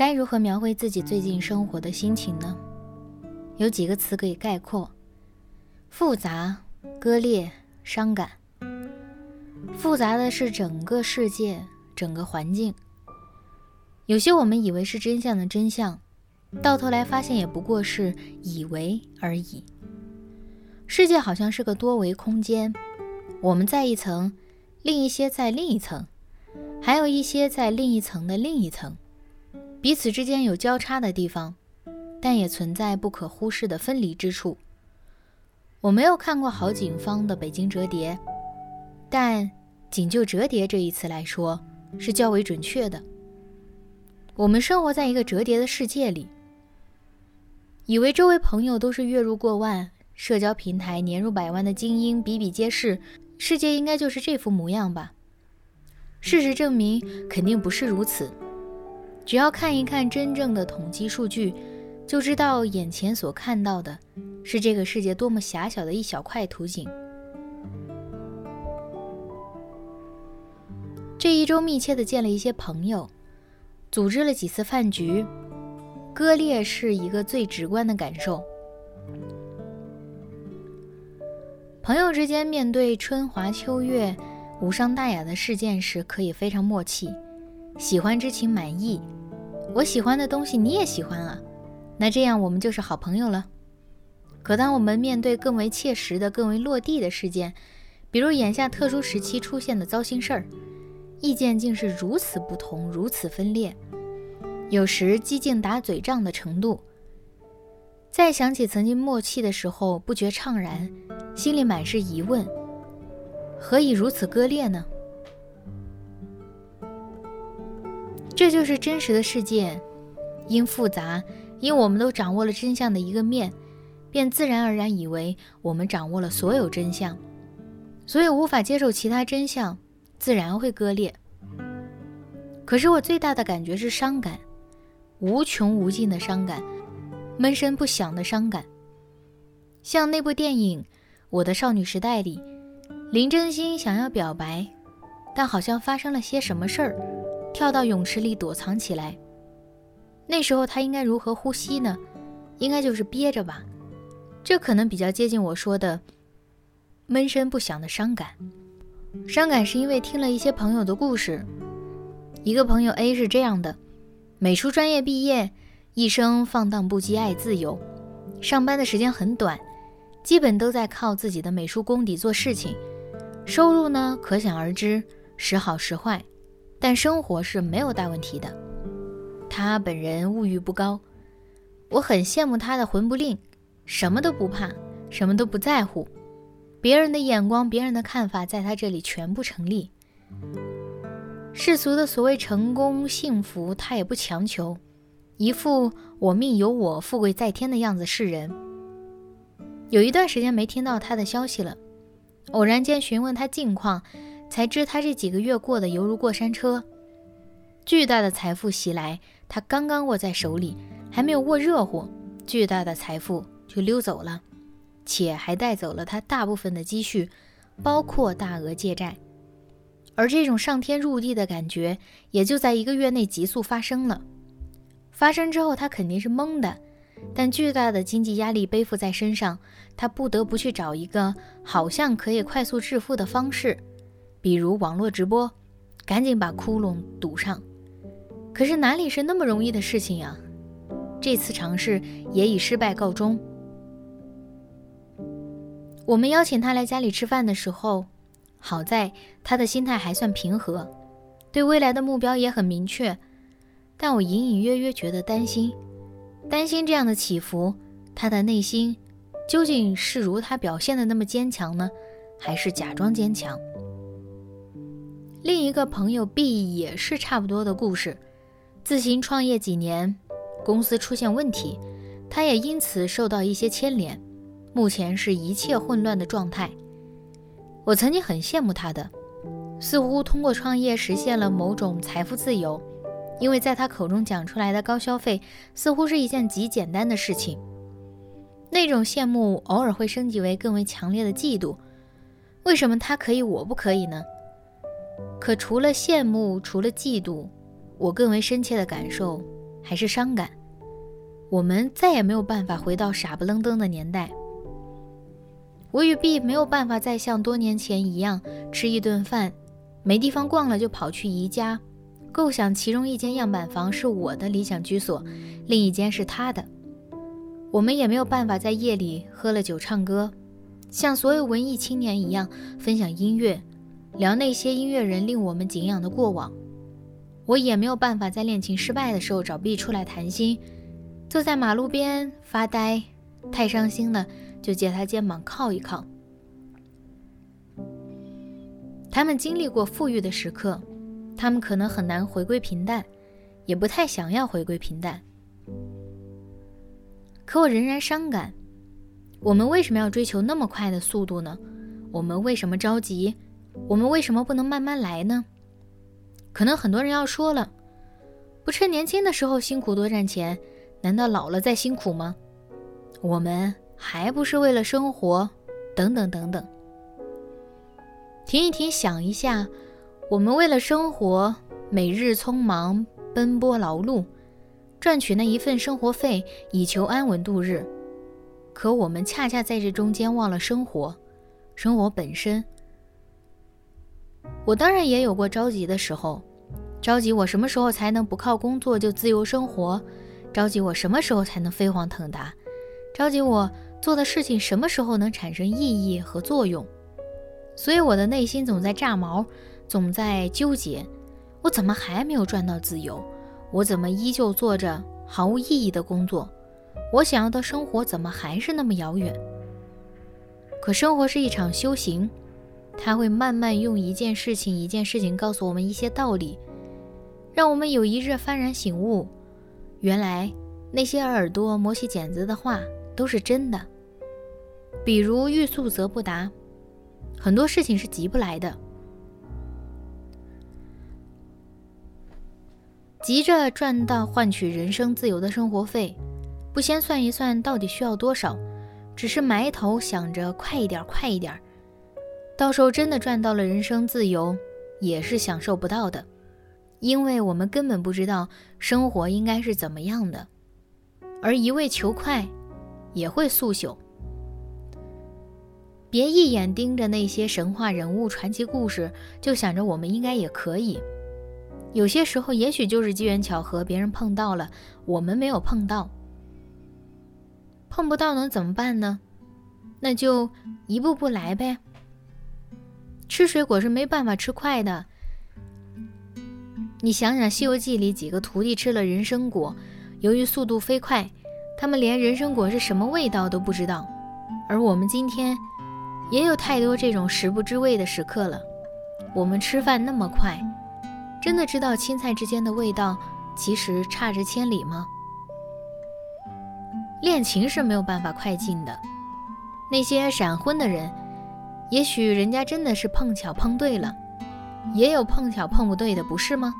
该如何描绘自己最近生活的心情呢？有几个词可以概括：复杂、割裂、伤感。复杂的是整个世界、整个环境。有些我们以为是真相的真相，到头来发现也不过是以为而已。世界好像是个多维空间，我们在一层，另一些在另一层，还有一些在另一层的另一层。彼此之间有交叉的地方，但也存在不可忽视的分离之处。我没有看过郝景芳的《北京折叠》，但仅就“折叠”这一词来说，是较为准确的。我们生活在一个折叠的世界里，以为周围朋友都是月入过万、社交平台年入百万的精英比比皆是，世界应该就是这副模样吧？事实证明，肯定不是如此。只要看一看真正的统计数据，就知道眼前所看到的是这个世界多么狭小的一小块图景。这一周密切的见了一些朋友，组织了几次饭局，割裂是一个最直观的感受。朋友之间面对春华秋月、无伤大雅的事件时，可以非常默契。喜欢之情满意，我喜欢的东西你也喜欢了，那这样我们就是好朋友了。可当我们面对更为切实的、更为落地的事件，比如眼下特殊时期出现的糟心事儿，意见竟是如此不同、如此分裂，有时激进打嘴仗的程度。再想起曾经默契的时候，不觉怅然，心里满是疑问：何以如此割裂呢？这就是真实的世界，因复杂，因我们都掌握了真相的一个面，便自然而然以为我们掌握了所有真相，所以无法接受其他真相，自然会割裂。可是我最大的感觉是伤感，无穷无尽的伤感，闷声不响的伤感。像那部电影《我的少女时代》里，林真心想要表白，但好像发生了些什么事儿。跳到泳池里躲藏起来。那时候他应该如何呼吸呢？应该就是憋着吧。这可能比较接近我说的闷声不响的伤感。伤感是因为听了一些朋友的故事。一个朋友 A 是这样的：美术专业毕业，一生放荡不羁，爱自由，上班的时间很短，基本都在靠自己的美术功底做事情，收入呢可想而知，时好时坏。但生活是没有大问题的。他本人物欲不高，我很羡慕他的魂不吝，什么都不怕，什么都不在乎，别人的眼光、别人的看法，在他这里全部成立。世俗的所谓成功、幸福，他也不强求，一副我命由我、富贵在天的样子示人。有一段时间没听到他的消息了，偶然间询问他近况。才知他这几个月过得犹如过山车，巨大的财富袭来，他刚刚握在手里，还没有握热乎，巨大的财富就溜走了，且还带走了他大部分的积蓄，包括大额借债。而这种上天入地的感觉，也就在一个月内急速发生了。发生之后，他肯定是懵的，但巨大的经济压力背负在身上，他不得不去找一个好像可以快速致富的方式。比如网络直播，赶紧把窟窿堵上。可是哪里是那么容易的事情呀？这次尝试也以失败告终。我们邀请他来家里吃饭的时候，好在他的心态还算平和，对未来的目标也很明确。但我隐隐约约觉得担心，担心这样的起伏，他的内心究竟是如他表现的那么坚强呢，还是假装坚强？另一个朋友 B 也是差不多的故事，自行创业几年，公司出现问题，他也因此受到一些牵连，目前是一切混乱的状态。我曾经很羡慕他的，似乎通过创业实现了某种财富自由，因为在他口中讲出来的高消费似乎是一件极简单的事情。那种羡慕偶尔会升级为更为强烈的嫉妒，为什么他可以我不可以呢？可除了羡慕，除了嫉妒，我更为深切的感受还是伤感。我们再也没有办法回到傻不愣登的年代。我与 B 没有办法再像多年前一样吃一顿饭，没地方逛了就跑去宜家，构想其中一间样板房是我的理想居所，另一间是他的。我们也没有办法在夜里喝了酒唱歌，像所有文艺青年一样分享音乐。聊那些音乐人令我们敬仰的过往，我也没有办法在恋情失败的时候找 B 出来谈心，坐在马路边发呆，太伤心了就借他肩膀靠一靠。他们经历过富裕的时刻，他们可能很难回归平淡，也不太想要回归平淡。可我仍然伤感。我们为什么要追求那么快的速度呢？我们为什么着急？我们为什么不能慢慢来呢？可能很多人要说了，不趁年轻的时候辛苦多赚钱，难道老了再辛苦吗？我们还不是为了生活？等等等等。停一停，想一下，我们为了生活，每日匆忙奔波劳碌，赚取那一份生活费，以求安稳度日。可我们恰恰在这中间忘了生活，生活本身。我当然也有过着急的时候，着急我什么时候才能不靠工作就自由生活，着急我什么时候才能飞黄腾达，着急我做的事情什么时候能产生意义和作用。所以我的内心总在炸毛，总在纠结：我怎么还没有赚到自由？我怎么依旧做着毫无意义的工作？我想要的生活怎么还是那么遥远？可生活是一场修行。他会慢慢用一件事情一件事情告诉我们一些道理，让我们有一日幡然醒悟，原来那些耳朵磨起茧子的话都是真的。比如欲速则不达，很多事情是急不来的。急着赚到换取人生自由的生活费，不先算一算到底需要多少，只是埋头想着快一点，快一点。到时候真的赚到了人生自由，也是享受不到的，因为我们根本不知道生活应该是怎么样的，而一味求快，也会速朽。别一眼盯着那些神话人物、传奇故事，就想着我们应该也可以。有些时候，也许就是机缘巧合，别人碰到了，我们没有碰到。碰不到能怎么办呢？那就一步步来呗。吃水果是没办法吃快的。你想想，《西游记》里几个徒弟吃了人参果，由于速度飞快，他们连人参果是什么味道都不知道。而我们今天也有太多这种食不知味的时刻了。我们吃饭那么快，真的知道青菜之间的味道其实差着千里吗？恋情是没有办法快进的。那些闪婚的人。也许人家真的是碰巧碰对了，也有碰巧碰不对的，不是吗？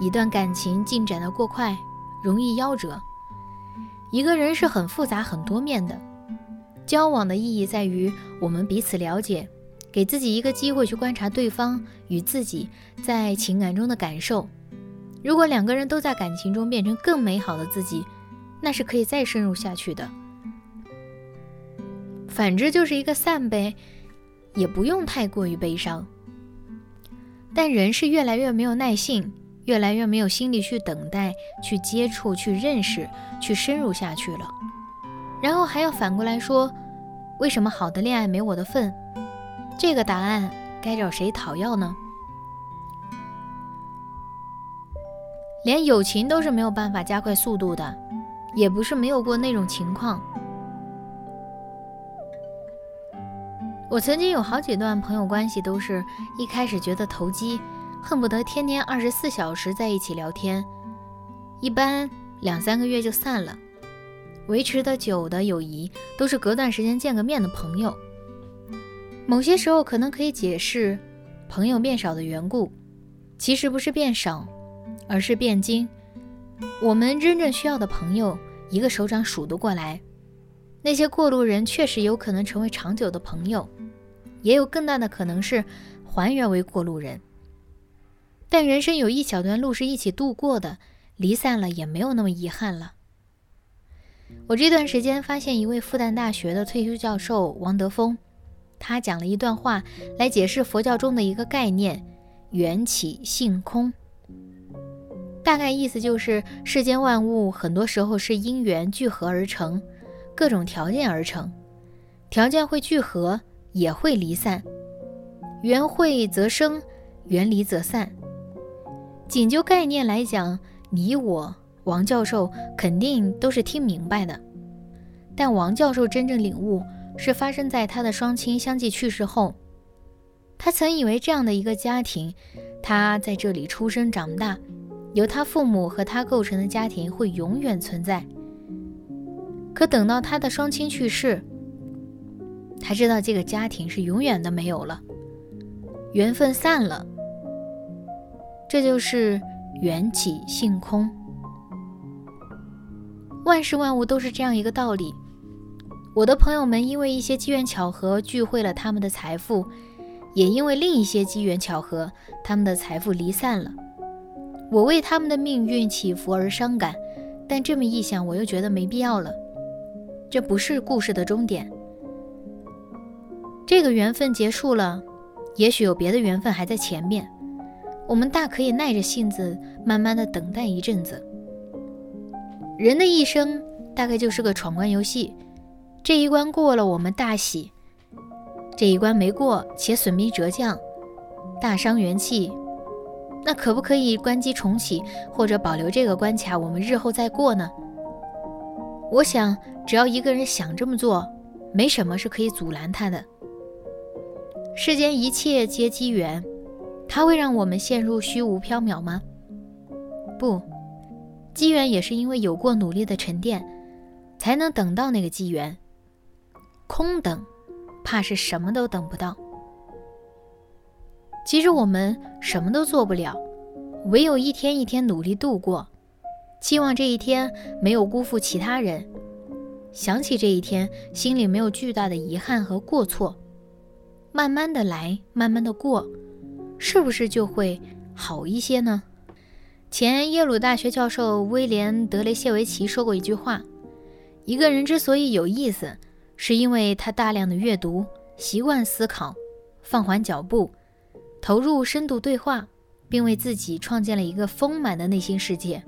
一段感情进展的过快，容易夭折。一个人是很复杂、很多面的。交往的意义在于我们彼此了解，给自己一个机会去观察对方与自己在情感中的感受。如果两个人都在感情中变成更美好的自己，那是可以再深入下去的。反之就是一个散呗。也不用太过于悲伤，但人是越来越没有耐性，越来越没有心力去等待、去接触、去认识、去深入下去了。然后还要反过来说，为什么好的恋爱没我的份？这个答案该找谁讨要呢？连友情都是没有办法加快速度的，也不是没有过那种情况。我曾经有好几段朋友关系，都是一开始觉得投机，恨不得天天二十四小时在一起聊天，一般两三个月就散了。维持的久的友谊，都是隔段时间见个面的朋友。某些时候可能可以解释朋友变少的缘故，其实不是变少。而是变精。我们真正需要的朋友，一个手掌数得过来。那些过路人确实有可能成为长久的朋友，也有更大的可能是还原为过路人。但人生有一小段路是一起度过的，离散了也没有那么遗憾了。我这段时间发现一位复旦大学的退休教授王德峰，他讲了一段话来解释佛教中的一个概念：缘起性空。大概意思就是，世间万物很多时候是因缘聚合而成，各种条件而成，条件会聚合，也会离散，缘会则生，缘离则散。仅就概念来讲，你我王教授肯定都是听明白的，但王教授真正领悟是发生在他的双亲相继去世后。他曾以为这样的一个家庭，他在这里出生长大。由他父母和他构成的家庭会永远存在。可等到他的双亲去世，他知道这个家庭是永远的没有了，缘分散了。这就是缘起性空，万事万物都是这样一个道理。我的朋友们因为一些机缘巧合聚会了他们的财富，也因为另一些机缘巧合，他们的财富离散了。我为他们的命运起伏而伤感，但这么一想，我又觉得没必要了。这不是故事的终点，这个缘分结束了，也许有别的缘分还在前面，我们大可以耐着性子，慢慢的等待一阵子。人的一生大概就是个闯关游戏，这一关过了，我们大喜；这一关没过，且损兵折将，大伤元气。那可不可以关机重启，或者保留这个关卡，我们日后再过呢？我想，只要一个人想这么做，没什么是可以阻拦他的。世间一切皆机缘，它会让我们陷入虚无缥缈吗？不，机缘也是因为有过努力的沉淀，才能等到那个机缘。空等，怕是什么都等不到。其实我们什么都做不了，唯有一天一天努力度过。期望这一天没有辜负其他人，想起这一天，心里没有巨大的遗憾和过错。慢慢的来，慢慢的过，是不是就会好一些呢？前耶鲁大学教授威廉·德雷谢维奇说过一句话：一个人之所以有意思，是因为他大量的阅读，习惯思考，放缓脚步。投入深度对话，并为自己创建了一个丰满的内心世界。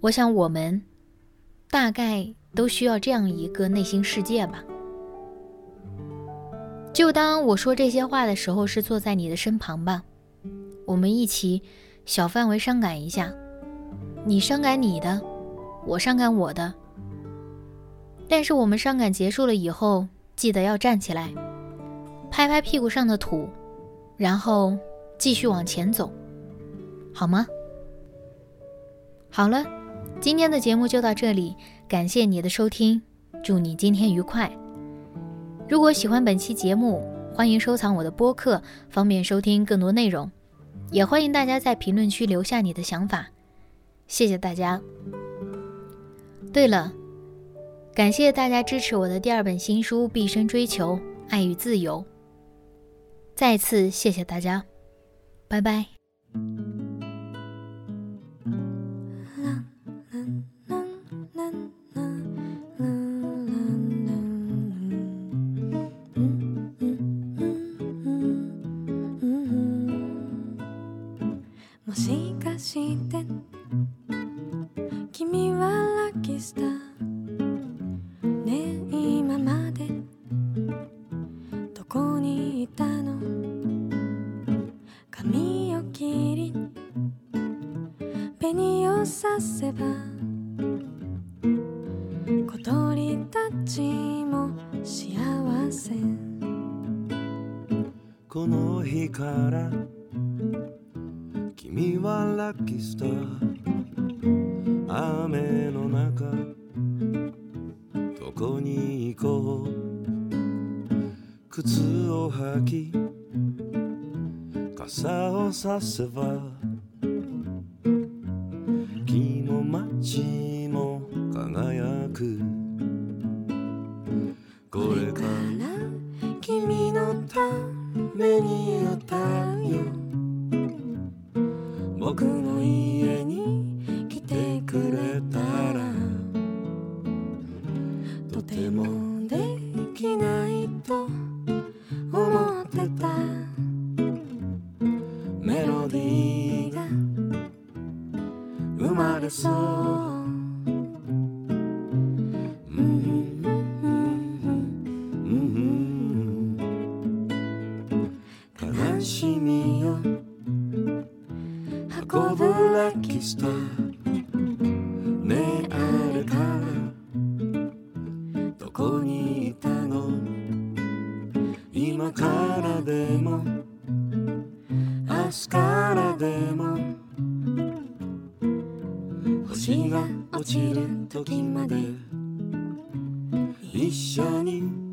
我想，我们大概都需要这样一个内心世界吧。就当我说这些话的时候，是坐在你的身旁吧。我们一起小范围伤感一下，你伤感你的，我伤感我的。但是我们伤感结束了以后，记得要站起来，拍拍屁股上的土。然后继续往前走，好吗？好了，今天的节目就到这里，感谢你的收听，祝你今天愉快。如果喜欢本期节目，欢迎收藏我的播客，方便收听更多内容。也欢迎大家在评论区留下你的想法，谢谢大家。对了，感谢大家支持我的第二本新书《毕生追求爱与自由》。再次谢谢大家，拜拜。させば小鳥たちも幸せ。この日から君はラッキースター。雨の中どこに行こう。靴を履き傘をさせば。song. まで。一緒に